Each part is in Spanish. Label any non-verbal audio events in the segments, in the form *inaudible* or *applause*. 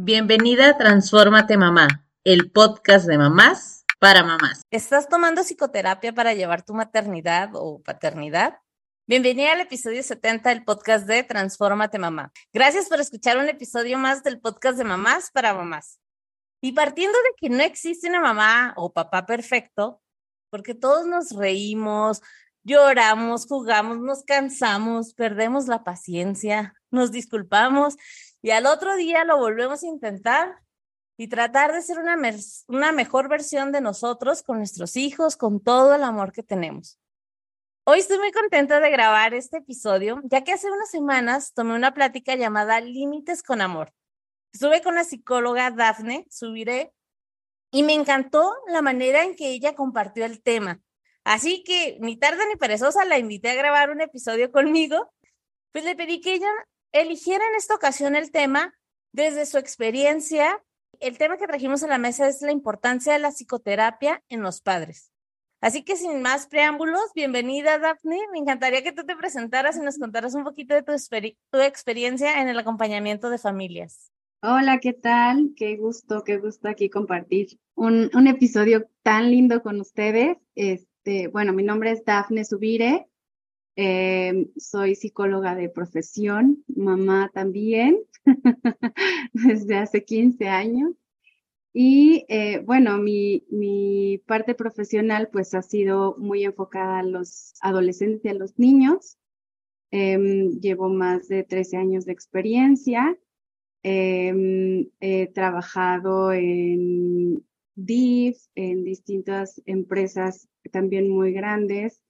Bienvenida a Transfórmate Mamá, el podcast de mamás para mamás. ¿Estás tomando psicoterapia para llevar tu maternidad o paternidad? Bienvenida al episodio 70 del podcast de Transfórmate Mamá. Gracias por escuchar un episodio más del podcast de mamás para mamás. Y partiendo de que no existe una mamá o papá perfecto, porque todos nos reímos, lloramos, jugamos, nos cansamos, perdemos la paciencia, nos disculpamos y al otro día lo volvemos a intentar y tratar de ser una, una mejor versión de nosotros con nuestros hijos, con todo el amor que tenemos. Hoy estoy muy contenta de grabar este episodio, ya que hace unas semanas tomé una plática llamada Límites con Amor. Estuve con la psicóloga Dafne Subiré y me encantó la manera en que ella compartió el tema. Así que ni tarda ni perezosa la invité a grabar un episodio conmigo, pues le pedí que ella eligiera en esta ocasión el tema desde su experiencia. El tema que trajimos a la mesa es la importancia de la psicoterapia en los padres. Así que sin más preámbulos, bienvenida Daphne. Me encantaría que tú te presentaras y nos contaras un poquito de tu, experiencia en el acompañamiento de familias. Hola, ¿qué tal? Qué gusto, qué gusto aquí compartir un, un episodio tan lindo con ustedes. Este, bueno, mi nombre es Dafne Subire, eh, soy psicóloga de profesión, mamá también, *laughs* desde hace 15 años. Y eh, bueno, mi, mi, parte profesional pues ha sido muy enfocada a los adolescentes y a los niños. Em, llevo más de 13 años de experiencia. Em, he trabajado en DIF, en distintas empresas también muy grandes,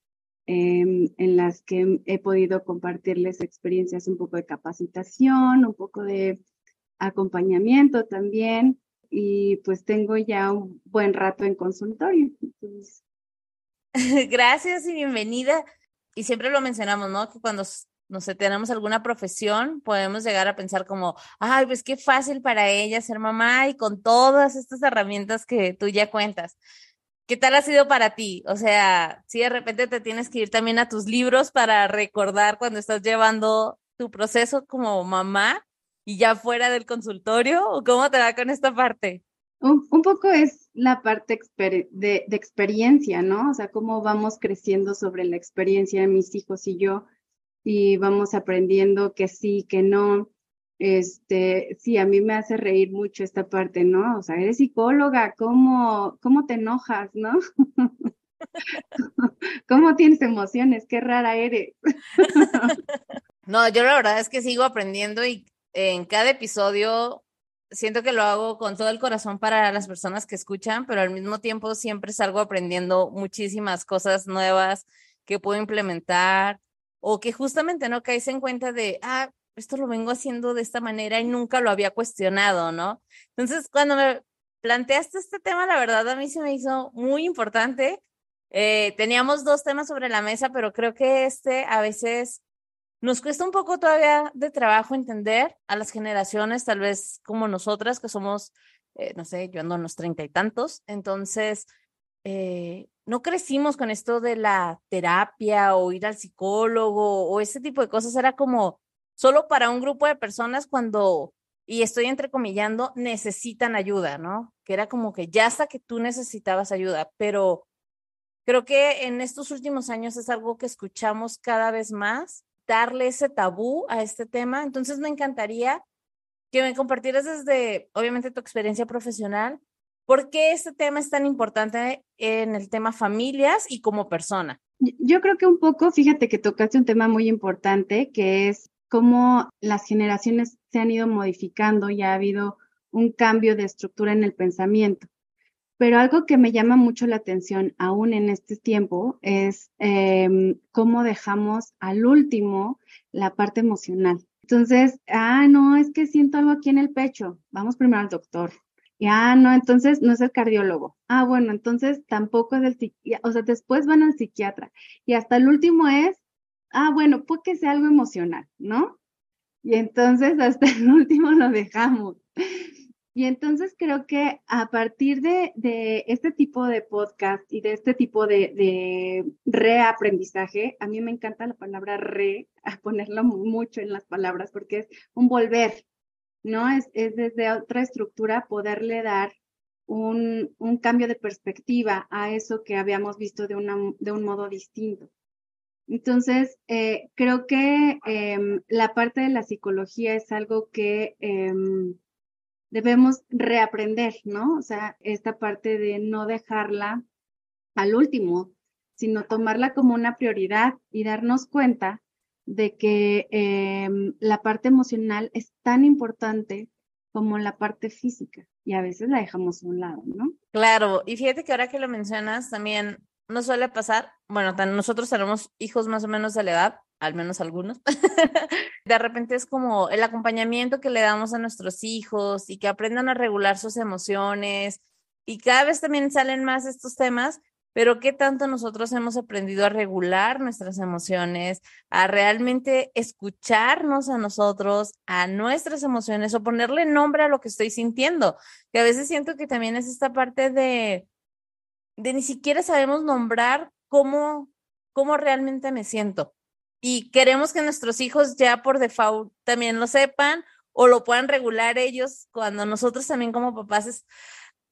Em, en las que he podido compartirles experiencias un poco de capacitación, un poco de acompañamiento también y pues tengo ya un buen rato en consultorio. *laughs* Gracias y bienvenida. Y siempre lo mencionamos, ¿no? Que cuando no sé, tenemos alguna profesión, podemos llegar a pensar como, ay, pues qué fácil para ella ser mamá y con todas estas herramientas que tú ya cuentas. ¿Qué tal ha sido para ti? O sea, si de repente te tienes que ir también a tus libros para recordar cuando estás llevando tu proceso como mamá y ya fuera del consultorio, ¿o cómo te va con esta parte? Un, poco es la parte de, de, experiencia, ¿no? O sea, cómo vamos creciendo sobre la experiencia de mis hijos y yo, y vamos aprendiendo que sí, que no, este, sí, a mí me hace reír mucho esta parte, ¿no? O sea, eres psicóloga, ¿cómo, cómo te enojas, no? *laughs* ¿Cómo tienes emociones? Qué rara eres. *laughs* no, yo la verdad es que sigo aprendiendo y en cada episodio siento que lo hago con todo el corazón para las personas que escuchan, pero al mismo tiempo siempre salgo aprendiendo muchísimas cosas nuevas que puedo implementar o que justamente no caes en cuenta de, ah, esto lo vengo haciendo de esta manera y nunca lo había cuestionado, ¿no? Entonces, cuando me planteaste este tema, la verdad a mí se me hizo muy importante. Eh, teníamos dos temas sobre la mesa, pero creo que este a veces nos cuesta un poco todavía de trabajo entender a las generaciones, tal vez como nosotras, que somos, eh, no sé, yo ando en treinta y tantos, entonces eh, no crecimos con esto de la terapia o ir al psicólogo o ese tipo de cosas, era como solo para un grupo de personas cuando, y estoy entrecomillando, necesitan ayuda, ¿no? Que era como que ya hasta que tú necesitabas ayuda, pero creo que en estos últimos años es algo que escuchamos cada vez más, darle ese tabú a este tema. Entonces me encantaría que me compartieras desde, obviamente, tu experiencia profesional, ¿por qué este tema es tan importante en el tema familias y como persona? Yo creo que un poco, fíjate que tocaste un tema muy importante, que es cómo las generaciones se han ido modificando y ha habido un cambio de estructura en el pensamiento. Pero algo que me llama mucho la atención aún en este tiempo es em, cómo dejamos al último la parte emocional. Entonces, ah, no, es que siento algo aquí en el pecho. Vamos primero al doctor. Y, ah, no, entonces no es el cardiólogo. Ah, bueno, entonces tampoco es el psiquiatra. O sea, después van al psiquiatra. Y hasta el último es ah, bueno, puede que sea algo emocional, ¿no? Y entonces *laughs* hasta el último lo dejamos. Y entonces creo que a partir de, este tipo de podcast y de este tipo de, reaprendizaje, a mí me encanta la palabra re, ponerlo mucho en las palabras porque es un volver, ¿no? Es, es desde otra estructura poderle dar un, un, cambio de perspectiva a eso que habíamos visto de, de un modo distinto. Entonces, eh, creo que eh, la parte de la psicología es algo que eh, debemos reaprender, ¿no? O sea, esta parte de no dejarla al último, sino tomarla como una prioridad y darnos cuenta de que em, la parte emocional es tan importante como la parte física y a veces la dejamos a un lado, ¿no? Claro, y fíjate que ahora que lo mencionas también no suele pasar, bueno, nosotros tenemos hijos más o menos de la edad, al menos algunos, *laughs* de repente es como el acompañamiento que le damos a nuestros hijos y que aprendan a regular sus emociones y cada vez también salen más estos temas, pero qué tanto nosotros hemos aprendido a regular nuestras emociones, a realmente escucharnos a nosotros, a nuestras emociones o ponerle nombre a lo que estoy sintiendo, que a veces siento que también es esta parte de, de ni siquiera sabemos nombrar cómo, cómo realmente me siento y queremos que nuestros hijos ya por default también lo sepan o lo puedan regular ellos cuando nosotros también como papás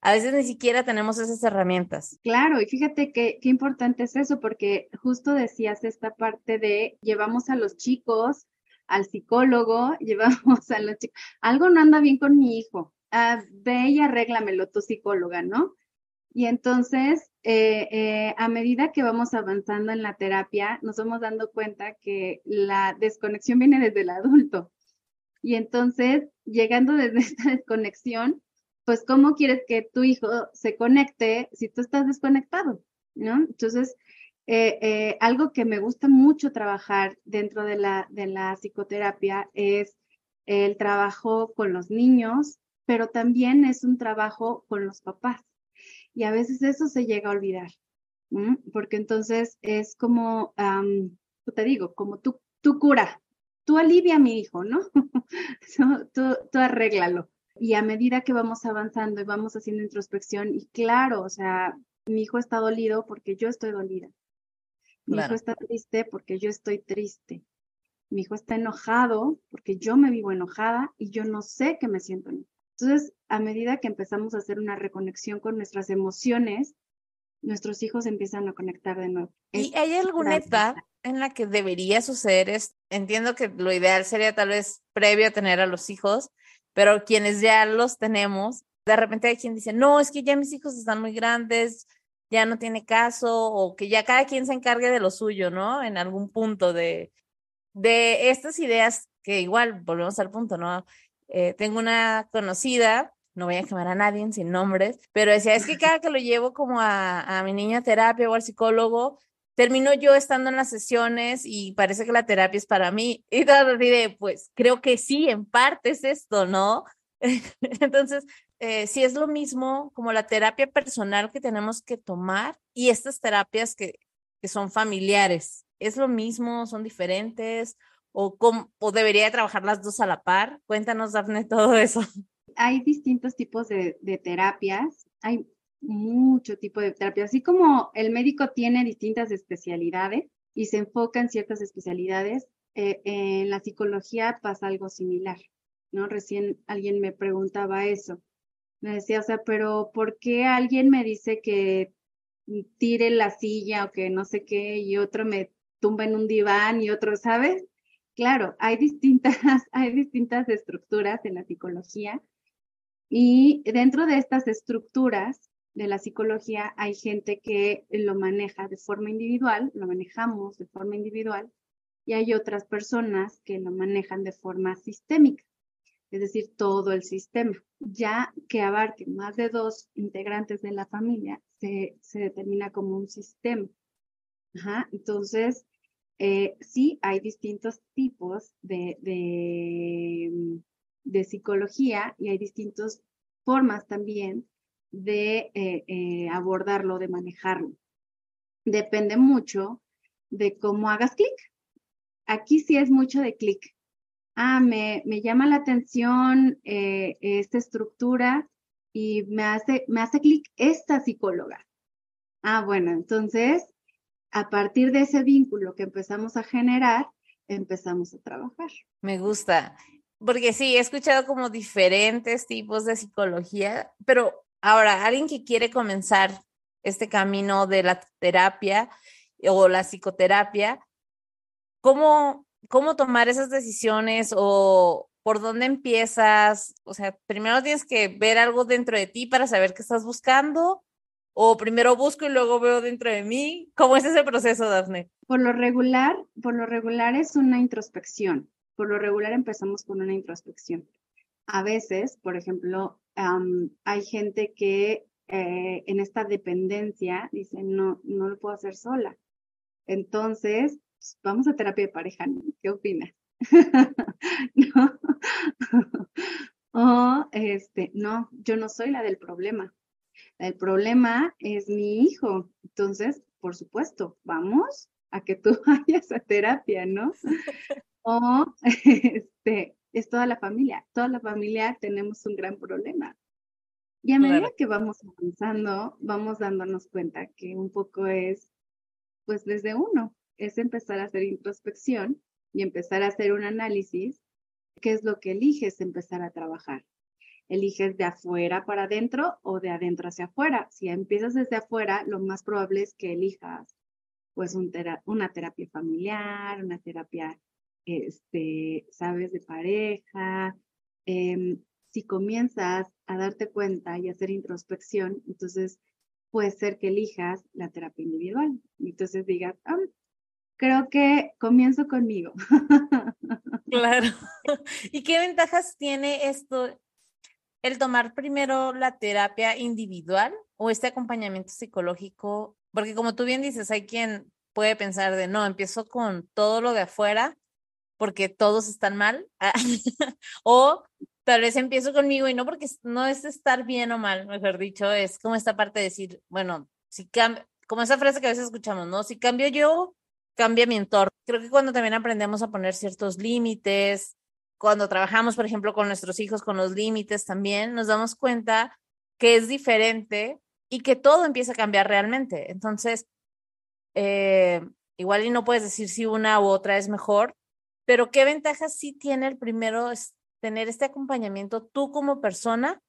a veces ni siquiera tenemos esas herramientas. Claro, y fíjate que, qué importante es eso, porque justo decías esta parte de llevamos a los chicos al psicólogo, *laughs* llevamos a los chicos, algo no anda bien con mi hijo, ah, ve y arréglamelo tu psicóloga, ¿no? Y entonces, eh, eh, a medida que vamos avanzando en la terapia, nos vamos dando cuenta que la desconexión viene desde el adulto. Y entonces, llegando desde *laughs* esta desconexión, pues, ¿cómo quieres que tu hijo se conecte si tú estás desconectado? ¿No? Entonces, eh, algo que me gusta mucho trabajar dentro de la, de la psicoterapia es el trabajo con los niños, pero también es un trabajo con los papás. Y a veces eso se llega a olvidar, porque entonces es como, te digo, como tú, tú cura, tú alivia a mi hijo, ¿no? *laughs* tú, tú arréglalo. Y a medida que vamos avanzando y vamos haciendo introspección, y claro, o sea, mi hijo está dolido porque yo estoy dolida. Mi hijo está triste porque yo estoy triste. Mi hijo está enojado porque yo me vivo enojada y yo no sé que me siento enojada. Entonces, a medida que empezamos a hacer una reconexión con nuestras emociones, nuestros hijos empiezan a conectar de nuevo. ¿Y hay alguna edad en la que debería suceder esto? Entiendo que lo ideal sería tal vez previo a tener a los hijos, pero quienes ya los tenemos, de repente hay quien dice, no, es que ya mis hijos están muy grandes, ya no tiene caso, o que ya cada quien se encargue de lo suyo, ¿no? En algún punto de, de estas ideas que igual, volvemos al punto, ¿no? Eh, tengo una conocida, no voy a quemar a nadie sin nombres, pero decía, es que cada que lo llevo como a, mi niña a terapia o al psicólogo, termino yo estando en las sesiones y parece que la terapia es para mí. Y todo diré, pues creo que sí, en parte es esto, ¿no? *laughs* Entonces, eh, si es lo mismo como la terapia personal que tenemos que tomar y estas terapias que, que son familiares, ¿es lo mismo? ¿Son diferentes? O, cómo, o debería trabajar las dos a la par? Cuéntanos, Dafne, todo eso. Hay distintos tipos de, terapias, hay mucho tipo de terapia, así como el médico tiene distintas especialidades y se enfoca en ciertas especialidades, eh, en la psicología pasa algo similar, ¿no? Recién alguien me preguntaba eso. Me decía, o sea, pero ¿por qué alguien me dice que tire la silla o que no sé qué y otro me tumba en un diván y otro, ¿sabes? Claro, hay distintas, *laughs* hay distintas estructuras en la psicología y dentro de estas estructuras de la psicología hay gente que lo maneja de forma individual, lo manejamos de forma individual y hay otras personas que lo manejan de forma sistémica, es decir, todo el sistema. Ya que abarque más de dos integrantes de la familia, se, se determina como un sistema. Ajá, entonces, eh, sí hay distintos tipos de, de, psicología y hay distintas formas también de eh, eh, abordarlo, de manejarlo. Depende mucho de cómo hagas clic. Aquí sí es mucho de clic. Ah, me, me, llama la atención esta estructura y me hace, me hace clic esta psicóloga. Ah, bueno, entonces a partir de ese vínculo que empezamos a generar, empezamos a trabajar. Me gusta. porque sí, he escuchado como diferentes tipos de psicología, pero ahora, alguien que quiere comenzar este camino de la terapia o la psicoterapia, ¿cómo, cómo tomar esas decisiones o por dónde empiezas? O sea, primero tienes que ver algo dentro de ti para saber qué estás buscando o primero busco y luego veo dentro de mí? ¿Cómo es ese proceso, Dafne? Por lo regular, por lo regular es una introspección. Por lo regular empezamos con una introspección. A veces, por ejemplo, hay gente que eh, en esta dependencia dice, no, no lo puedo hacer sola. Entonces, pues, vamos a terapia de pareja, ¿no? ¿Qué opinas? *laughs* ¿No? *laughs* o, este, no, yo no soy la del problema. El problema es mi hijo. Entonces, por supuesto, vamos a que tú *laughs* vayas a terapia, ¿no? *laughs* O este, es toda la familia. Toda la familia tenemos un gran problema. Y a medida que vamos avanzando, vamos dándonos cuenta que un poco es, pues desde uno, es empezar a hacer introspección y empezar a hacer un análisis. ¿Qué es lo que eliges empezar a trabajar? Eliges de afuera para adentro o de adentro hacia afuera. Si empiezas desde afuera, lo más probable es que elijas pues una terapia familiar, una terapia, este, sabes, de pareja. Em, si comienzas a darte cuenta y hacer introspección, entonces puede ser que elijas la terapia individual. Entonces digas, ah, creo que comienzo conmigo. *laughs* Claro. *laughs* ¿Y qué ventajas tiene esto el tomar primero la terapia individual o este acompañamiento psicológico, porque como tú bien dices, hay quien puede pensar de, no, empiezo con todo lo de afuera porque todos están mal, *laughs* o tal vez empiezo conmigo y no porque no es estar bien o mal, mejor dicho, es como esta parte de decir, bueno, si cambio, como esa frase que a veces escuchamos, ¿no? Si cambio yo, cambia mi entorno. Creo que cuando también aprendemos a poner ciertos límites, cuando trabajamos, por ejemplo, con nuestros hijos, con los límites también, nos damos cuenta que es diferente y que todo empieza a cambiar realmente. Entonces, eh, igual y no puedes decir si una u otra es mejor, pero ¿qué ventajas sí tiene el primero es tener este acompañamiento tú como persona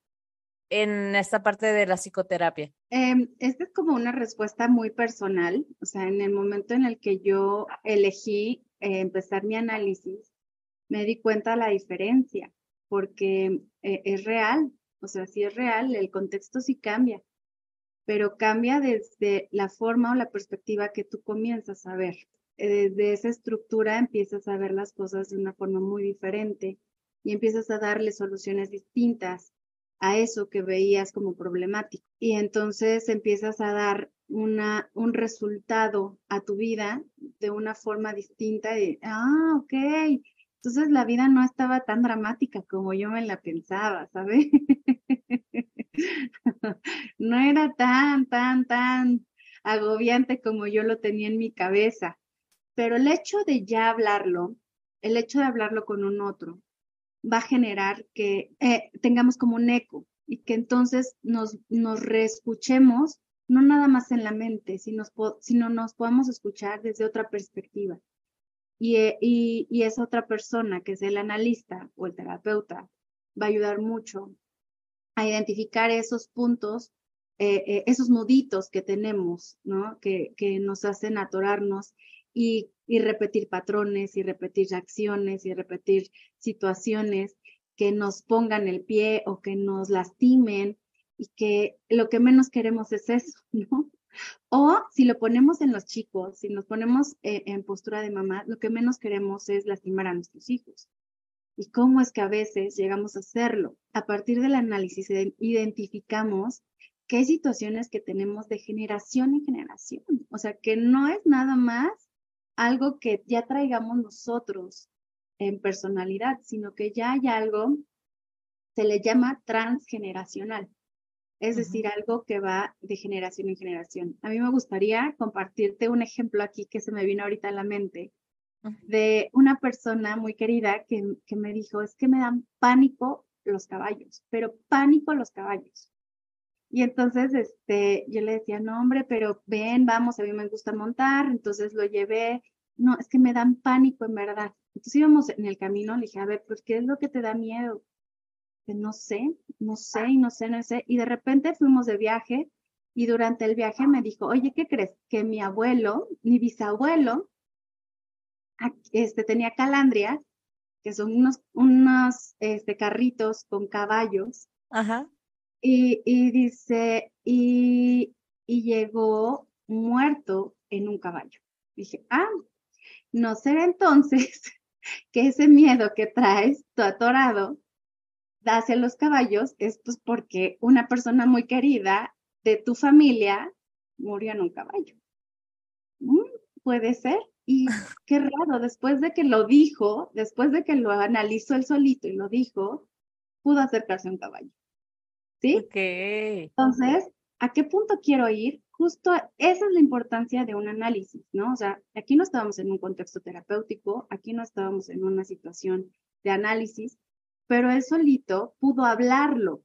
en esta parte de la psicoterapia? Eh, esta es como una respuesta muy personal, o sea, en el momento en el que yo elegí eh, empezar mi análisis, me di cuenta la diferencia, porque eh, es real, o sea, sí es real, el contexto sí cambia, pero cambia desde la forma o la perspectiva que tú comienzas a ver. Eh, desde esa estructura empiezas a ver las cosas de una forma muy diferente y empiezas a darle soluciones distintas a eso que veías como problemático. Y entonces empiezas a dar una, un resultado a tu vida de una forma distinta de, ah, ok, entonces la vida no estaba tan dramática como yo me la pensaba, ¿sabes? *laughs* no era tan, tan, tan agobiante como yo lo tenía en mi cabeza. Pero el hecho de ya hablarlo, el hecho de hablarlo con un otro, va a generar que eh, tengamos como un eco y que entonces nos, nos reescuchemos, no nada más en la mente, sino, sino nos podamos escuchar desde otra perspectiva. Eh, y, y, esa otra persona, que es el analista o el terapeuta, va a ayudar mucho a identificar esos puntos, eh, eh, esos nuditos que tenemos, ¿no? Que, que nos hacen atorarnos y, y, repetir patrones y repetir acciones y repetir situaciones que nos pongan el pie o que nos lastimen y que lo que menos queremos es eso, *laughs* ¿no? O si lo ponemos en los chicos, si nos ponemos eh, en postura de mamá, lo que menos queremos es lastimar a nuestros hijos. ¿Y cómo es que a veces llegamos a hacerlo? A partir del análisis identificamos que hay situaciones que tenemos de generación en generación. O sea, que no es nada más algo que ya traigamos nosotros en personalidad, sino que ya hay algo, se le llama transgeneracional es decir, algo que va de generación en generación. A mí me gustaría compartirte un ejemplo aquí que se me vino ahorita a la mente de una persona muy querida que, que me dijo, es que me dan pánico los caballos, pero pánico los caballos. Y entonces, este, yo le decía, no, hombre, pero ven, vamos, a mí me gusta montar, entonces lo llevé no, es que me dan pánico en verdad. Entonces íbamos en el camino, le dije, a ver, pues, ¿qué es lo que te da miedo? No sé, no sé, y no sé, no sé. Y de repente fuimos de viaje y durante el viaje me dijo, oye, ¿qué crees? Que mi abuelo, mi bisabuelo, este, tenía calandria, que son unos, unos este, carritos con caballos. Ajá. Y, y dice, y, y llegó muerto en un caballo. Dije, ah, no será entonces *laughs* que ese miedo que traes, tu atorado, hacia los caballos, es pues porque una persona muy querida de tu familia murió en un caballo. Mm, puede ser. Y *laughs* qué raro, después de que lo dijo, después de que lo analizó él solito y lo dijo, pudo acercarse a un caballo. ¿Sí? Entonces, ¿a qué punto quiero ir? Justo esa es la importancia de un análisis, ¿no? O sea, aquí no estábamos en un contexto terapéutico, aquí no estábamos en una situación de análisis, pero él solito pudo hablarlo.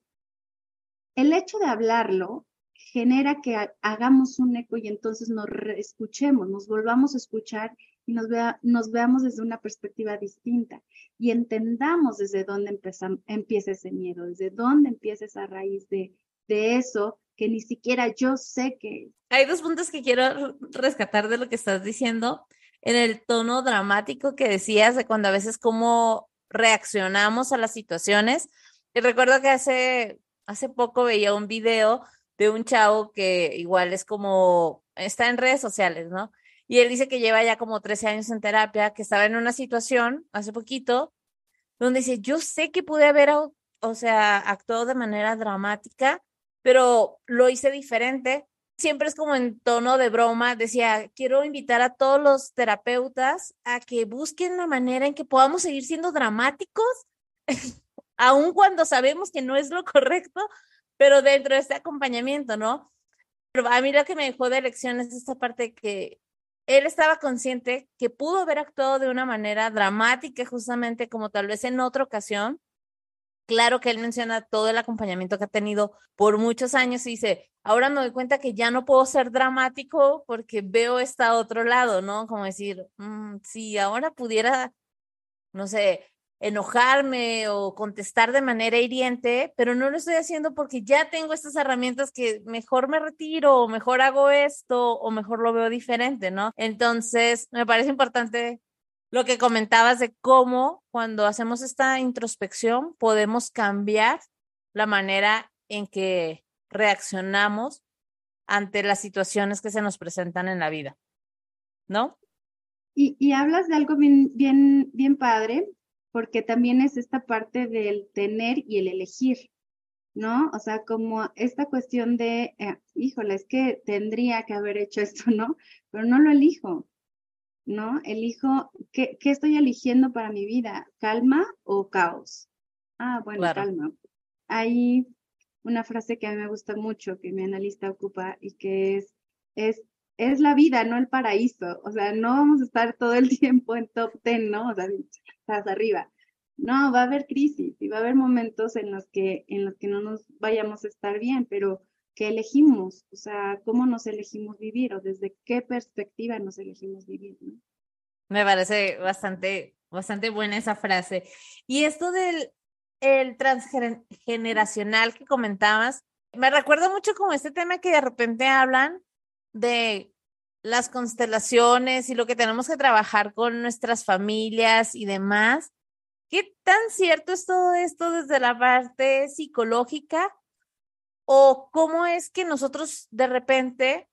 El hecho de hablarlo genera que hagamos un eco y entonces nos escuchemos, nos volvamos a escuchar y nos, vea, nos veamos desde una perspectiva distinta y entendamos desde dónde empieza ese miedo, desde dónde empieza esa raíz de, de eso que ni siquiera yo sé que... Hay dos puntos que quiero rescatar de lo que estás diciendo. En el tono dramático que decías de cuando a veces cómo reaccionamos a las situaciones. Y recuerdo que hace, hace poco veía un video de un chavo que igual es como, está en redes sociales, ¿no? Y él dice que lleva ya como 13 años en terapia, que estaba en una situación hace poquito, donde dice, yo sé que pude haber, o sea, actuado de manera dramática, pero lo hice diferente. Siempre es como en tono de broma, decía, quiero invitar a todos los terapeutas a que busquen la manera en que podamos seguir siendo dramáticos, *laughs* aun cuando sabemos que no es lo correcto, pero dentro de este acompañamiento, ¿no? Pero a mí lo que me dejó de lección es esta parte que él estaba consciente que pudo haber actuado de una manera dramática, justamente como tal vez en otra ocasión. Claro que él menciona todo el acompañamiento que ha tenido por muchos años y dice, ahora me doy cuenta que ya no puedo ser dramático porque veo este otro lado, ¿no? Como decir, mm, si ahora pudiera, no sé, enojarme o contestar de manera hiriente, pero no lo estoy haciendo porque ya tengo estas herramientas que mejor me retiro o mejor hago esto o mejor lo veo diferente, ¿no? Entonces, me parece importante lo que comentabas de cómo cuando hacemos esta introspección podemos cambiar la manera en que reaccionamos ante las situaciones que se nos presentan en la vida, ¿no? Y, y hablas de algo bien, bien, bien padre, porque también es esta parte del tener y el elegir, ¿no? O sea, como esta cuestión de, eh, híjole, es que tendría que haber hecho esto, ¿no? Pero no lo elijo, ¿no? Elijo, ¿qué, qué estoy eligiendo para mi vida? ¿Calma o caos? Ah, bueno, calma. Hay una frase que a mí me gusta mucho, que mi analista ocupa y que es, es es la vida, no el paraíso. O sea, no vamos a estar todo el *laughs* tiempo en top ten, ¿no? O sea, estás arriba. No, va a haber crisis y va a haber momentos en los que, en los que no nos vayamos a estar bien, pero ¿qué elegimos? O sea, ¿cómo nos elegimos vivir o desde qué perspectiva nos elegimos vivir? ¿no? Me parece bastante, bastante buena esa frase. Y esto del el transgeneracional que comentabas, me recuerda mucho como este tema que de repente hablan de las constelaciones y lo que tenemos que trabajar con nuestras familias y demás. ¿Qué tan cierto es todo esto desde la parte psicológica? ¿O cómo es que nosotros de repente,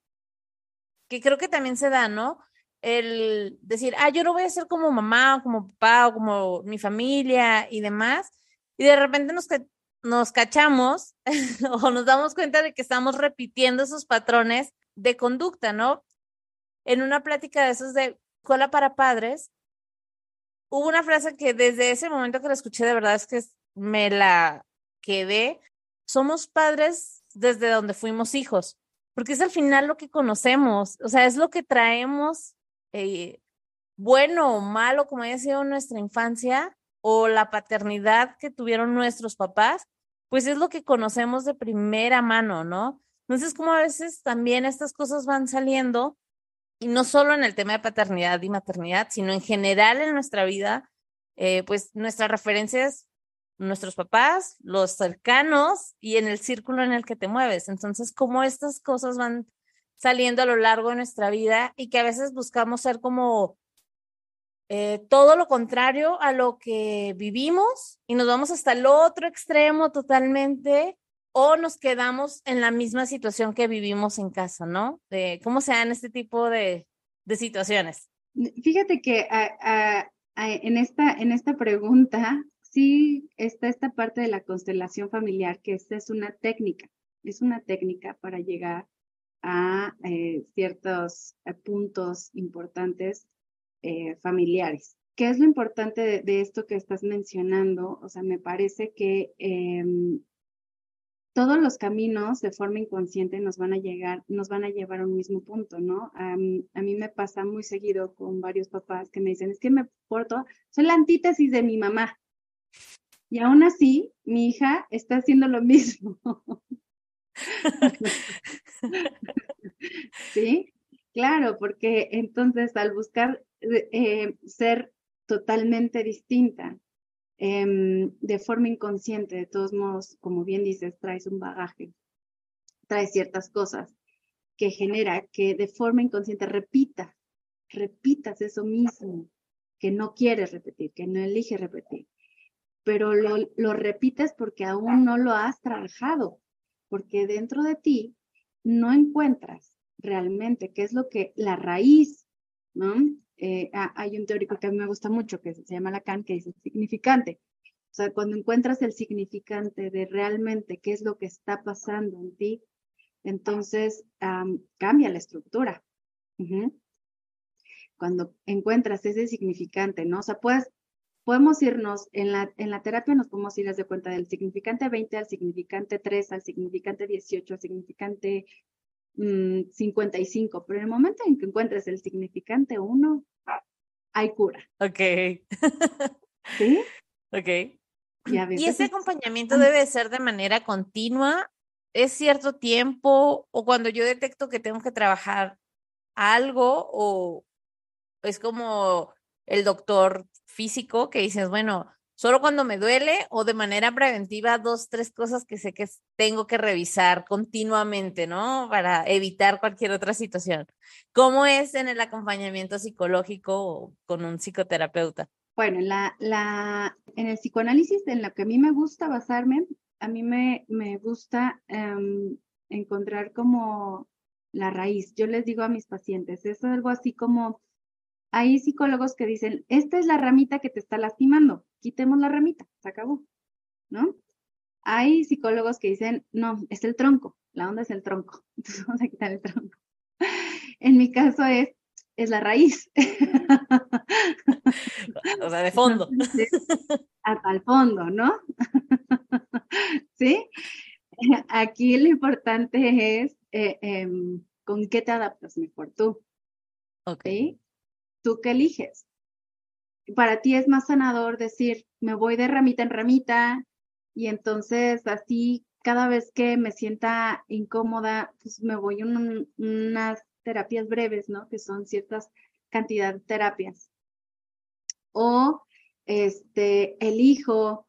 que creo que también se da, ¿no? El decir, ah, yo no voy a ser como mamá o como papá o como mi familia y demás. Y de repente nos, nos cachamos *laughs* o nos damos cuenta de que estamos repitiendo esos patrones de conducta, ¿no? En una plática de esos de escuela para padres, hubo una frase que desde ese momento que la escuché, de verdad es que me la quedé. Somos padres desde donde fuimos hijos, porque es al final lo que conocemos, o sea, es lo que traemos, eh, bueno o malo, como haya sido nuestra infancia o la paternidad que tuvieron nuestros papás, pues es lo que conocemos de primera mano, ¿no? Entonces, como a veces también estas cosas van saliendo y no solo en el tema de paternidad y maternidad, sino en general en nuestra vida, eh, pues nuestras referencias, nuestros papás, los cercanos y en el círculo en el que te mueves. Entonces, cómo estas cosas van saliendo a lo largo de nuestra vida y que a veces buscamos ser como eh, todo lo contrario a lo que vivimos y nos vamos hasta el otro extremo totalmente o nos quedamos en la misma situación que vivimos en casa, ¿no? De cómo se dan este tipo de, de situaciones. Fíjate que en, esta, en esta pregunta sí está esta parte de la constelación familiar, que esta es una técnica, es una técnica para llegar a eh, ciertos eh, puntos importantes eh, familiares. ¿Qué es lo importante de, esto que estás mencionando? O sea, me parece que em, todos los caminos de forma inconsciente nos van a llegar, nos van a llevar a un mismo punto, ¿no? a mí me pasa muy seguido con varios papás que me dicen, es que me porto, soy la antítesis de mi mamá. Y aún así, mi hija está haciendo lo mismo. *laughs* ¿Sí? Claro, porque entonces al buscar eh, ser totalmente distinta, em, de forma inconsciente, de todos modos, como bien dices, traes un bagaje, traes ciertas cosas que genera que de forma inconsciente repita, repitas eso mismo que no quieres repetir, que no eliges repetir, pero lo, repites porque aún no lo has trabajado, porque dentro de ti no encuentras realmente qué es lo que la raíz, ¿no? Eh, hay un teórico que a mí me gusta mucho, que se llama Lacan, que dice significante. O sea, cuando encuentras el significante de realmente qué es lo que está pasando en ti, entonces cambia la estructura. Cuando encuentras ese significante, ¿no? O sea, puedes, podemos irnos, en la, en la terapia nos podemos ir de cuenta del significante 20 al significante 3, al significante 18, al significante 55, mm, pero en el momento en que encuentres el significante 1, hay cura. Ok. *laughs* ¿Sí? Ok. ¿Y ese acompañamiento debe ser de manera continua? ¿Es cierto tiempo? ¿O cuando yo detecto que tengo que trabajar algo? ¿O es como el doctor físico que dices, bueno, solo cuando me duele o de manera preventiva, dos, tres cosas que sé que tengo que revisar continuamente, ¿no? Para evitar cualquier otra situación. ¿Cómo es en el acompañamiento psicológico con un psicoterapeuta? Bueno, la, la, en el psicoanálisis en lo que a mí me gusta basarme, a mí me, me gusta em, encontrar como la raíz. Yo les digo a mis pacientes, es algo así como hay psicólogos que dicen, esta es la ramita que te está lastimando, quitemos la ramita, se acabó, ¿no? Hay psicólogos que dicen, no, es el tronco, la onda es el tronco, *laughs* entonces vamos a quitar el tronco. En mi caso es, es la raíz. O sea, de *laughs* fondo. *laughs* hasta el fondo, ¿no? ¿Sí? Aquí lo importante es eh, em, con qué te adaptas mejor tú. Ok. ¿Tú qué eliges? Para ti es más sanador decir, me voy de ramita en ramita y entonces así cada vez que me sienta incómoda, pues me voy a unas terapias breves, ¿no? Que son ciertas cantidad de terapias. O este, elijo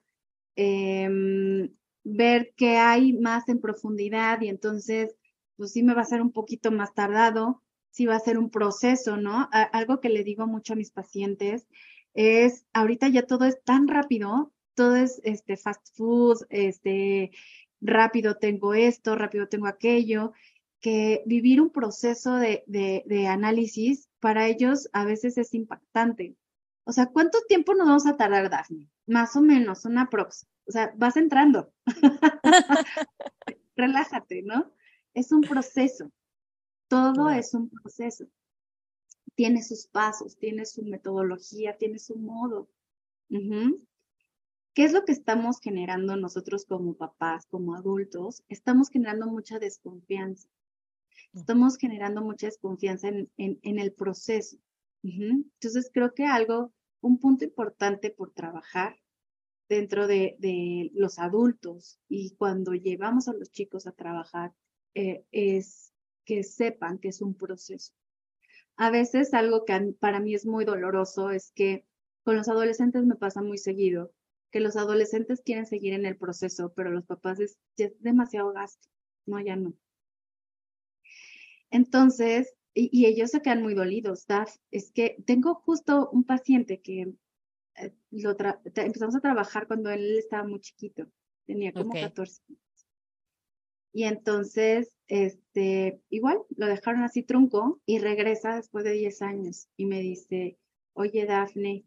em, ver qué hay más en profundidad y entonces, pues sí me va a ser un poquito más tardado sí va a ser un proceso, ¿no? algo que le digo mucho a mis pacientes es, ahorita ya todo es tan rápido, todo es este fast food, este rápido tengo esto, rápido tengo aquello, que vivir un proceso de, de, análisis para ellos a veces es impactante. O sea, ¿cuánto tiempo nos vamos a tardar, Daphne? Más o menos, una prox. O sea, vas entrando. *laughs* Relájate, ¿no? Es un proceso. Todo es un proceso. Tiene sus pasos, tiene su metodología, tiene su modo. ¿Qué es lo que estamos generando nosotros como papás, como adultos? Estamos generando mucha desconfianza. Estamos generando mucha desconfianza en, el proceso. Entonces, creo que algo, un punto importante por trabajar dentro de, los adultos y cuando llevamos a los chicos a trabajar eh, es que sepan que es un proceso. A veces algo que para mí es muy doloroso es que con los adolescentes me pasa muy seguido, que los adolescentes quieren seguir en el proceso, pero los papás es, demasiado gasto, no, ya no. Entonces, y, ellos se quedan muy dolidos, Daf, es que tengo justo un paciente que eh, lo empezamos a trabajar cuando él estaba muy chiquito, tenía como 14 años. Y entonces, este, igual, lo dejaron así trunco y regresa después de 10 años y me dice, oye, Dafne,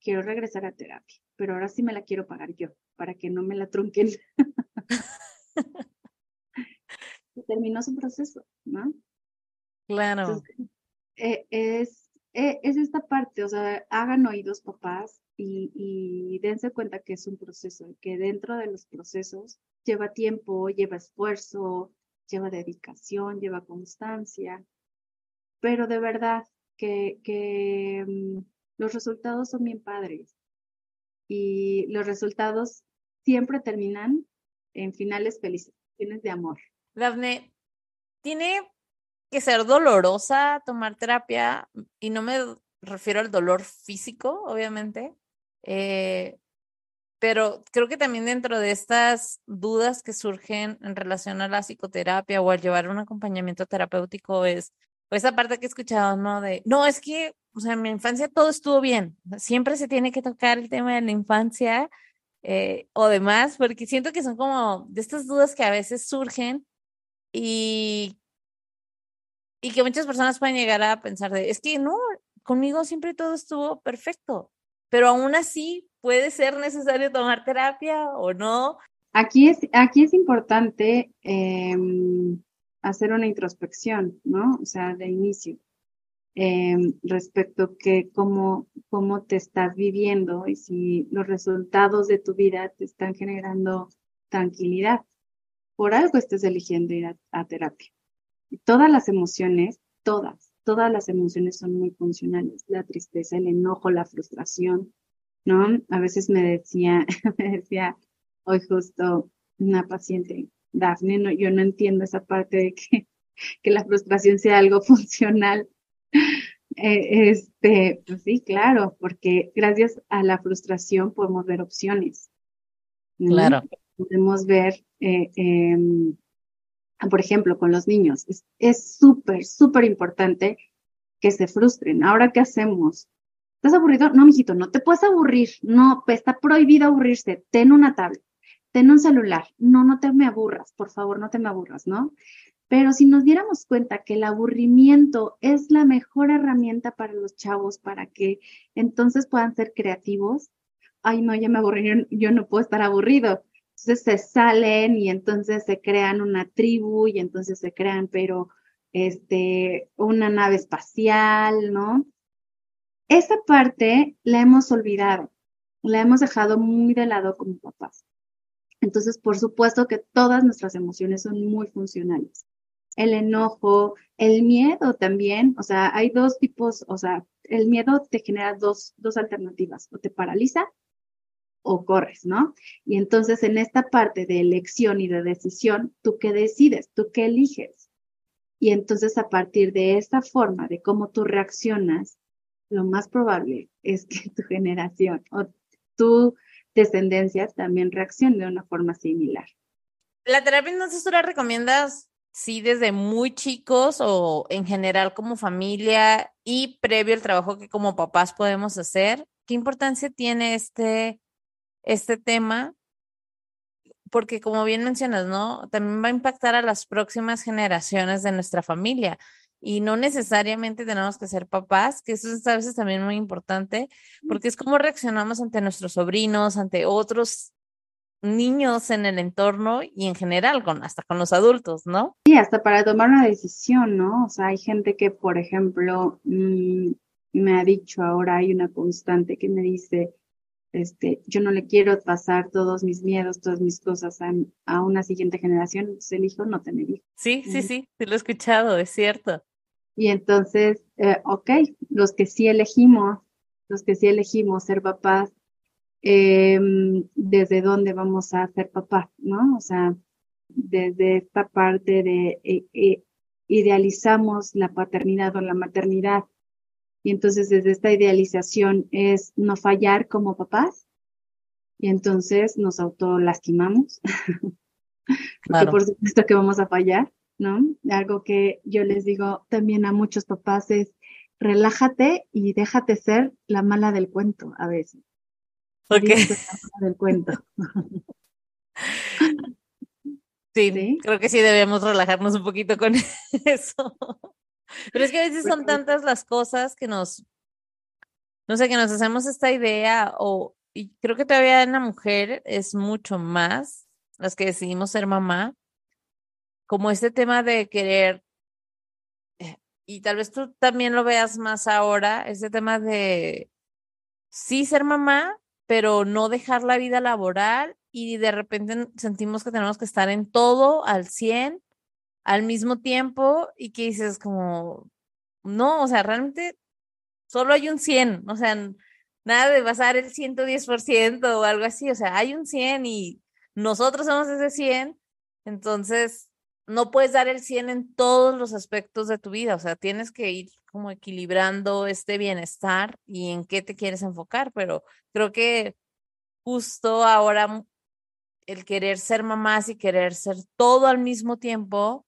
quiero regresar a terapia, pero ahora sí me la quiero pagar yo, para que no me la trunquen. *laughs* y terminó su proceso, ¿no? Claro. Eh, es, eh, es esta parte, o sea, hagan oídos papás y, y dense cuenta que es un proceso, que dentro de los procesos lleva tiempo, lleva esfuerzo, lleva dedicación, lleva constancia, pero de verdad que, que mm, los resultados son bien padres y los resultados siempre terminan en finales felices, finales de amor. Dafne, tiene que ser dolorosa tomar terapia y no me refiero al dolor físico, obviamente, eh, pero creo que también dentro de estas dudas que surgen en relación a la psicoterapia o al llevar un acompañamiento terapéutico es esa parte que he escuchado, ¿no? De, no, es que, o sea, en mi infancia todo estuvo bien. Siempre se tiene que tocar el tema de la infancia eh, o demás, porque siento que son como de estas dudas que a veces surgen y, y que muchas personas pueden llegar a pensar de, es que no, conmigo siempre todo estuvo perfecto, pero aún así puede ser necesario tomar terapia o no. Aquí es, aquí es importante em, hacer una introspección, ¿no? O sea, de inicio, em, respecto que cómo, cómo te estás viviendo y si los resultados de tu vida te están generando tranquilidad. Por algo estás eligiendo ir a, terapia. Y todas las emociones, todas, todas las emociones son muy funcionales. La tristeza, el enojo, la frustración, ¿no? A veces me decía, *laughs* me decía hoy justo una paciente, Dafne, no, yo no entiendo esa parte de que, *laughs* que la frustración sea algo *laughs* funcional. Eh, este, pues sí, claro, porque gracias a la frustración podemos ver opciones. Claro. Podemos ver, eh, em, por ejemplo, con los niños. Es súper, súper importante que se frustren. Ahora, ¿qué hacemos? ¿Estás aburrido? No, mijito, no te puedes aburrir. No, está prohibido aburrirse. Ten una tablet, ten un celular. No, no te me aburras, por favor, no te me aburras, ¿no? Pero si nos diéramos cuenta que el aburrimiento es la mejor herramienta para los chavos, para que entonces puedan ser creativos, ay, no, ya me aburrí, yo no puedo estar aburrido. Entonces se salen y entonces se crean una tribu y entonces se crean, pero, este, una nave espacial, ¿no? Esa parte la hemos olvidado, la hemos dejado muy de lado como papás. Entonces, por supuesto que todas nuestras emociones son muy funcionales. El enojo, el miedo también, o sea, hay dos tipos, o sea, el miedo te genera dos, dos alternativas, o te paraliza o corres, ¿no? Y entonces en esta parte de elección y de decisión, ¿tú qué decides? ¿Tú qué eliges? Y entonces a partir de esta forma, de cómo tú reaccionas, lo más probable es que tu generación o tu descendencia también reaccione de una forma similar. ¿La terapia entonces tú la recomiendas, sí, desde muy chicos o en general como familia y previo al trabajo que como papás podemos hacer? ¿Qué importancia tiene este, este tema? Porque como bien mencionas, ¿no? También va a impactar a las próximas generaciones de nuestra familia y no necesariamente tenemos que ser papás, que eso es a veces también muy importante, porque es como reaccionamos ante nuestros sobrinos, ante otros niños en el entorno y en general, con, hasta con los adultos, ¿no? Sí, hasta para tomar una decisión, ¿no? O sea, hay gente que, por ejemplo, mm, me ha dicho ahora, hay una constante que me dice, este, yo no le quiero pasar todos mis miedos, todas mis cosas a, una siguiente generación, entonces el hijo no tiene hijo. Sí, sí, sí, sí, lo he escuchado, es cierto. Y entonces, eh, ok, los que sí elegimos, los que sí elegimos ser papás, em, ¿desde dónde vamos a ser papás? ¿No? O sea, desde esta parte de, eh, eh, idealizamos la paternidad o la maternidad. Y entonces desde esta idealización es no fallar como papás. Y entonces nos autolastimamos. *laughs* Porque por supuesto que vamos a fallar, ¿no? Algo que yo les digo también a muchos papás es relájate y déjate ser la mala del cuento a veces. Ok. La mala del cuento. *laughs* Sí, creo que sí debemos relajarnos un poquito con *laughs* eso. Pero es que a veces son tantas las cosas que nos, no sé, que nos hacemos esta idea o, y creo que todavía en la mujer es mucho más las que decidimos ser mamá, como este tema de querer, eh, y tal vez tú también lo veas más ahora, este tema de sí ser mamá, pero no dejar la vida laboral y de repente sentimos que tenemos que estar en todo al 100 al mismo tiempo y que dices como, no, o sea, realmente solo hay un 100, o sea, nada de basar el 110% o algo así, o sea, hay un 100 y nosotros somos ese 100, entonces no puedes dar el 100 en todos los aspectos de tu vida, o sea, tienes que ir como equilibrando este bienestar y en qué te quieres enfocar, pero creo que justo ahora el querer ser mamás y querer ser todo al mismo tiempo,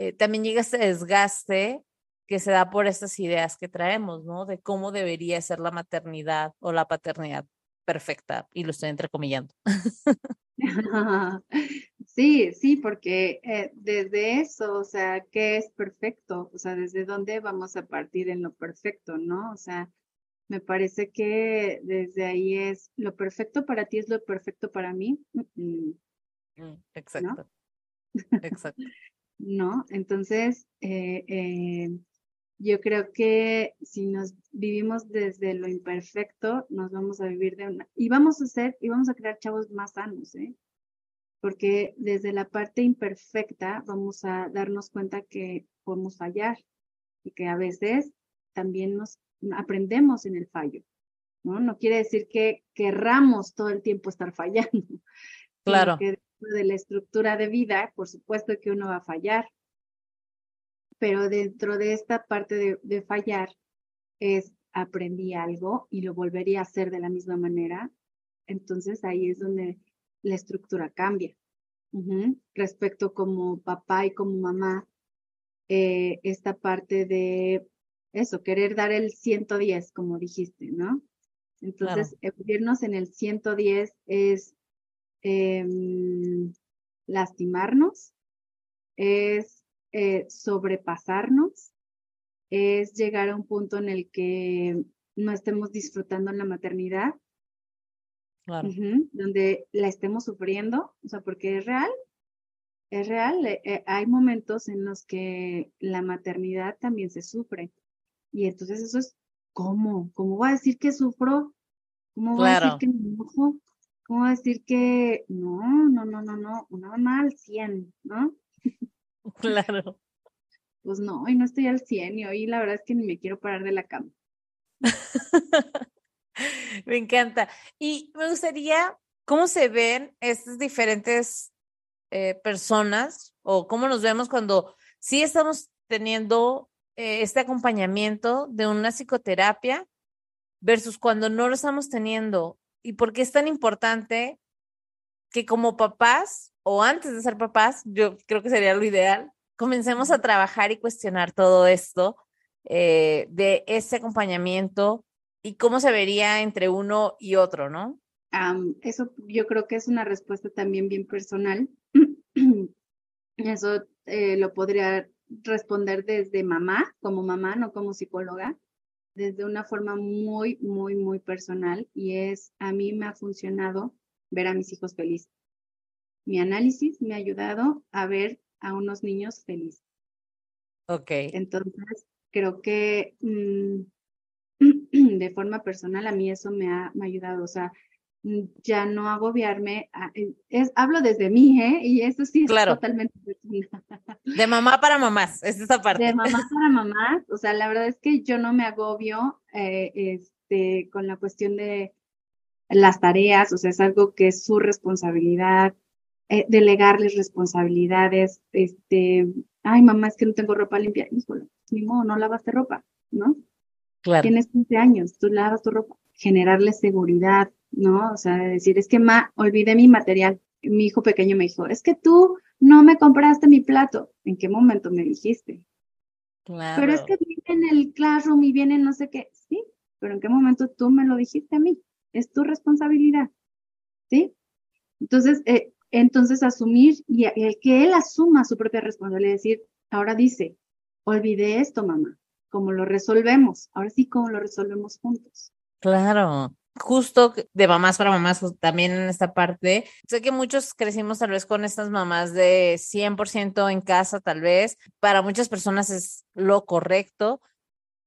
eh, también llega este desgaste que se da por estas ideas que traemos, ¿no? De cómo debería ser la maternidad o la paternidad perfecta, y lo estoy entrecomillando. *laughs* Sí, sí, porque eh, desde eso, o sea, ¿qué es perfecto? O sea, ¿desde dónde vamos a partir en lo perfecto, no? O sea, me parece que desde ahí es lo perfecto para ti es lo perfecto para mí. Mm, exacto. *laughs* Exacto. ¿No? Entonces, eh, eh, yo creo que si nos vivimos desde lo imperfecto, nos vamos a vivir de una... Y vamos a ser, y vamos a crear chavos más sanos, ¿eh? Porque desde la parte imperfecta vamos a darnos cuenta que podemos fallar y que a veces también nos aprendemos en el fallo, ¿no? No quiere decir que querramos todo el tiempo estar fallando. Claro. Que de la estructura de vida, por supuesto que uno va a fallar, pero dentro de esta parte de, de fallar es aprendí algo y lo volvería a hacer de la misma manera, entonces ahí es donde la estructura cambia. Respecto como papá y como mamá, eh, esta parte de eso, querer dar el 110, como dijiste, ¿no? Entonces, irnos en el 110 es em, lastimarnos, es eh, sobrepasarnos, es llegar a un punto en el que no estemos disfrutando en la maternidad, donde la estemos sufriendo, o sea, porque es real, es real, eh, eh, hay momentos en los que la maternidad también se sufre. Y entonces eso es, ¿cómo? ¿Cómo va a decir que sufro? ¿Cómo va a decir que me enojo? ¿Cómo decir que no, no, no, no, no, una mamá al 100, ¿no? *laughs* Claro. Pues no, hoy no estoy al 100 y hoy la verdad es que ni me quiero parar de la cama. *laughs* me encanta. Y me gustaría, ¿cómo se ven estas diferentes eh, personas o cómo nos vemos cuando sí estamos teniendo eh, este acompañamiento de una psicoterapia versus cuando no lo estamos teniendo y por qué es tan importante que como papás o antes de ser papás, yo creo que sería lo ideal, comencemos a trabajar y cuestionar todo esto eh, de ese acompañamiento y cómo se vería entre uno y otro, ¿no? eso yo creo que es una respuesta también bien personal. *clears throat* eso eh, lo podría responder desde mamá, como mamá, no como psicóloga, desde una forma muy, muy, muy personal y es, a mí me ha funcionado ver a mis hijos felices. Mi análisis me ha ayudado a ver a unos niños felices. Ok. Entonces, creo que mm, *clears throat* de forma personal a mí eso me ha, me ha ayudado. O sea, ya no agobiarme. Eh, es, hablo desde mí, ¿eh? Y eso sí es totalmente *laughs* De mamá para mamás, es esa parte. De mamá para mamás, o sea, la verdad es que yo no me agobio eh, este, con la cuestión de las tareas, o sea, es algo que es su responsabilidad, eh, delegarles responsabilidades, este, ay mamá, es que no tengo ropa limpia, híjole, ni modo, no lavaste ropa, ¿no? Claro. Tienes 15 años, tú lavas tu ropa. Generarle seguridad, ¿no? O sea, decir, es que ma, olvidé mi material. Mi hijo pequeño me dijo, es que tú no me compraste mi plato. ¿En qué momento me dijiste? Claro. Pero es que viene en el classroom y viene no sé qué. Sí, pero ¿en qué momento tú me lo dijiste a mí? Es tu responsabilidad. ¿Sí? Entonces, eh, entonces asumir y el que él asuma su propia responsabilidad, decir, ahora dice, olvidé esto, mamá, ¿cómo lo resolvemos? Ahora sí, ¿cómo lo resolvemos juntos? Claro, justo de mamás para mamás, también en esta parte. Sé que muchos crecimos tal vez con estas mamás de 100% en casa, tal vez. Para muchas personas es lo correcto,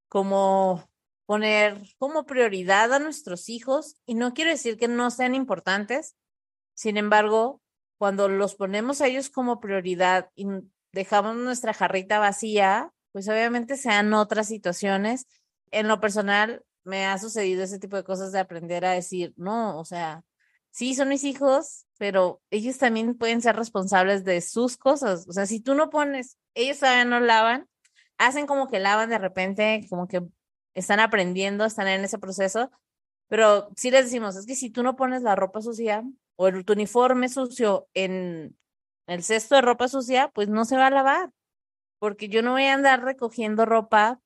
como poner como prioridad a nuestros hijos. Y no quiero decir que no sean importantes, sin embargo, cuando los ponemos a ellos como prioridad y dejamos nuestra jarrita vacía, pues obviamente sean otras situaciones. En lo personal, me ha sucedido ese tipo de cosas de aprender a decir, no, o sea, sí, son mis hijos, pero ellos también pueden ser responsables de sus cosas. O sea, si tú no pones, ellos todavía no lavan, hacen como que lavan de repente, como que están aprendiendo, están en ese proceso, pero sí les decimos, es que si tú no pones la ropa sucia o el, tu uniforme sucio en el cesto de ropa sucia, pues no se va a lavar, porque yo no voy a andar recogiendo ropa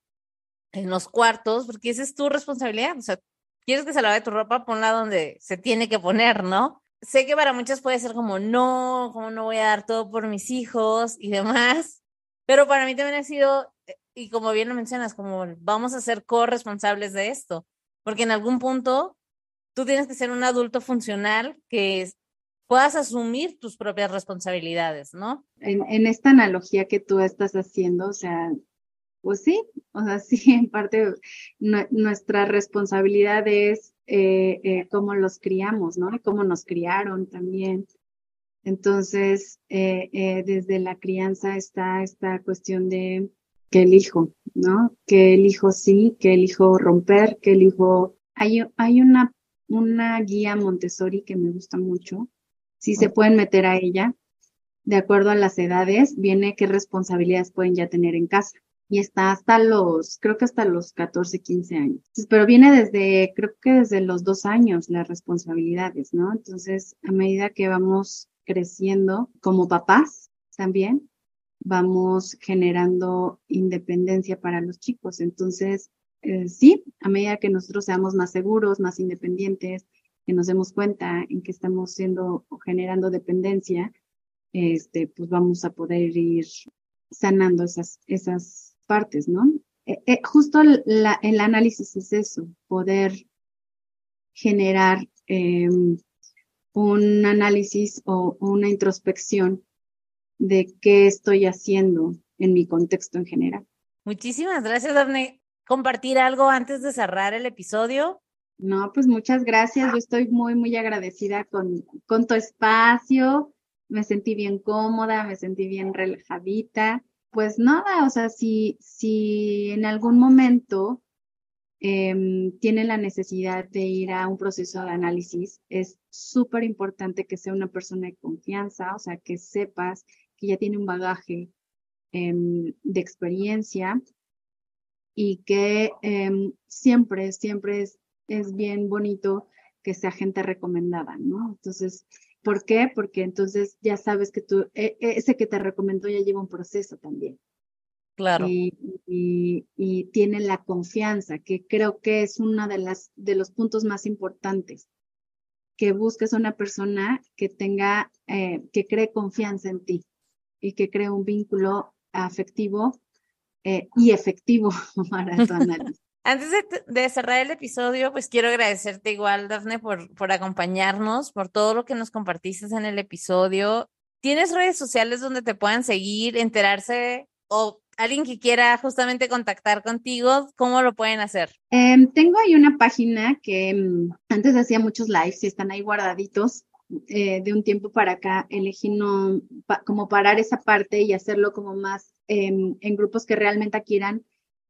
en los cuartos, porque esa es tu responsabilidad. O sea, quieres que se lave tu ropa, ponla donde se tiene que poner, ¿no? Sé que para muchas puede ser como, no, como no voy a dar todo por mis hijos y demás, pero para mí también ha sido, eh, y como bien lo mencionas, como vamos a ser corresponsables de esto, porque en algún punto tú tienes que ser un adulto funcional que puedas asumir tus propias responsabilidades, ¿no? En, en, esta analogía que tú estás haciendo, o sea, pues sí, o sea, *laughs* sí, en parte no, nuestra responsabilidad es eh, eh, cómo los criamos, ¿no? Y cómo nos criaron también. Entonces, eh, desde la crianza está esta cuestión de que elijo, ¿no? Que elijo sí, que elijo romper, que elijo... Hay, hay una, una guía Montessori que me gusta mucho. Si se pueden meter a ella, de acuerdo a las edades, viene qué responsabilidades pueden ya tener en casa y está hasta los, creo que hasta los 14, 15 años. Pero viene desde, creo que desde los dos años las responsabilidades, ¿no? Entonces, a medida que vamos creciendo como papás también, vamos generando independencia para los chicos. Entonces, eh, sí, a medida que nosotros seamos más seguros, más independientes, que nos demos cuenta en que estamos siendo o generando dependencia, este, pues vamos a poder ir sanando esas, esas partes, ¿no? Eh, eh, justo la, el análisis es eso, poder generar eh, un análisis o una introspección de qué estoy haciendo en mi contexto en general. Muchísimas gracias, Daphne. ¿Compartir algo antes de cerrar el episodio? No, pues muchas gracias. Yo estoy muy, muy agradecida con, con tu espacio. Me sentí bien cómoda, me sentí bien relajadita pues nada, o sea, si, si en algún momento eh, tiene la necesidad de ir a un proceso de análisis, es súper importante que sea una persona de confianza, o sea, que sepas que ya tiene un bagaje eh, de experiencia y que eh, siempre, siempre es, es bien bonito que sea gente recomendada, ¿no? Entonces, ¿Por qué? Porque entonces ya sabes que tú, e, e, ese que te recomendó ya lleva un proceso también. Claro. Y, y, tiene la confianza, que creo que es uno de, las, de los puntos más importantes. Que busques una persona que tenga, eh, que cree confianza en ti y que cree un vínculo afectivo eh, y efectivo *laughs* para tu *laughs* análisis. Antes de, cerrar el episodio, pues quiero agradecerte igual, Dafne, por, por acompañarnos, por todo lo que nos compartiste en el episodio. ¿Tienes redes sociales donde te puedan seguir, enterarse o alguien que quiera justamente contactar contigo, ¿cómo lo pueden hacer? Em, tengo ahí una página que em, antes hacía muchos lives y están ahí guardaditos. Eh, de un tiempo para acá elegí no como parar esa parte y hacerlo como más em, en grupos que realmente quieran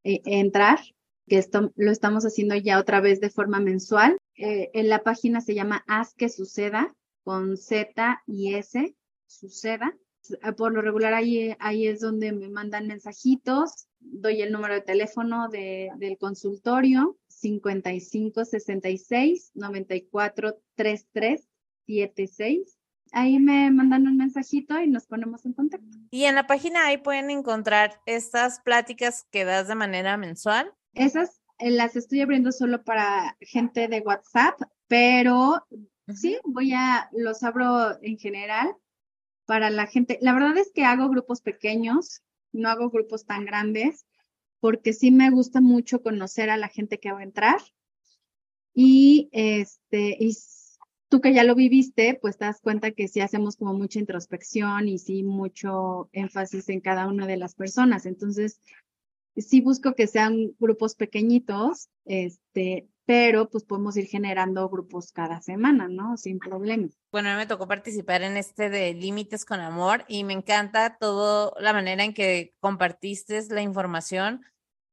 eh, entrar que esto lo estamos haciendo ya otra vez de forma mensual. Eh, en la página se llama Haz que suceda con Z y S, suceda. eh, por lo regular ahí, ahí es donde me mandan mensajitos, doy el número de teléfono de, del consultorio, 55 66 94 33 76. Ahí me mandan un mensajito y nos ponemos en contacto. Y en la página ahí pueden encontrar estas pláticas que das de manera mensual. Esas eh, las estoy abriendo solo para gente de WhatsApp, pero sí, voy a, los abro en general para la gente. La verdad es que hago grupos pequeños, no hago grupos tan grandes, porque sí me gusta mucho conocer a la gente que va a entrar. Y este, y tú que ya lo viviste, pues te das cuenta que sí hacemos como mucha introspección y sí mucho énfasis en cada una de las personas. Entonces, sí busco que sean grupos pequeñitos, este, pero pues podemos ir generando grupos cada semana, ¿no? Sin problema. Bueno, me tocó participar en este de Límites con Amor y me encanta todo la manera en que compartiste la información,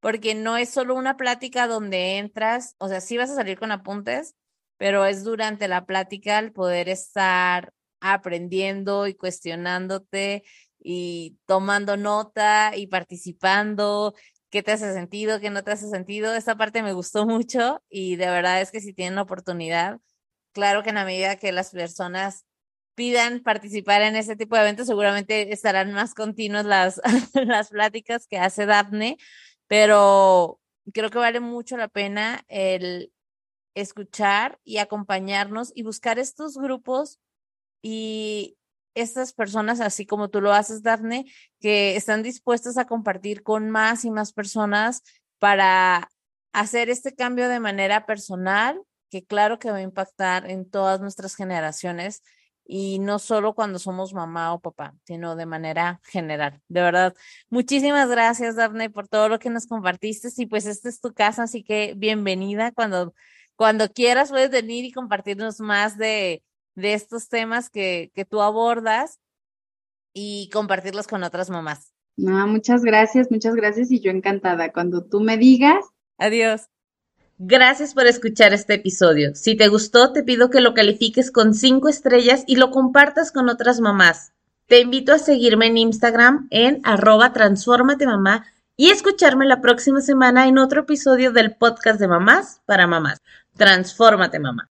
porque no es solo una plática donde entras, o sea, sí vas a salir con apuntes, pero es durante la plática el poder estar aprendiendo y cuestionándote y tomando nota y participando qué te hace sentido, qué no te hace sentido. Esta parte me gustó mucho y de verdad es que si tienen oportunidad, claro que en la medida que las personas pidan participar en este tipo de eventos, seguramente estarán más continuas las, *laughs* las pláticas que hace Daphne, pero creo que vale mucho la pena el escuchar y acompañarnos y buscar estos grupos y estas personas, así como tú lo haces, Daphne, que están dispuestas a compartir con más y más personas para hacer este cambio de manera personal, que claro que va a impactar en todas nuestras generaciones y no solo cuando somos mamá o papá, sino de manera general. De verdad, muchísimas gracias, Daphne, por todo lo que nos compartiste. Y pues esta es tu casa, así que bienvenida. Cuando, cuando quieras puedes venir y compartirnos más de, de estos temas que, que tú abordas y compartirlos con otras mamás. No, muchas gracias, muchas gracias y yo encantada. Cuando tú me digas. Adiós. Gracias por escuchar este episodio. Si te gustó, te pido que lo califiques con cinco estrellas y lo compartas con otras mamás. Te invito a seguirme en Instagram en arroba transformate mamá y escucharme la próxima semana en otro episodio del podcast de mamás para mamás. Transfórmate mamá.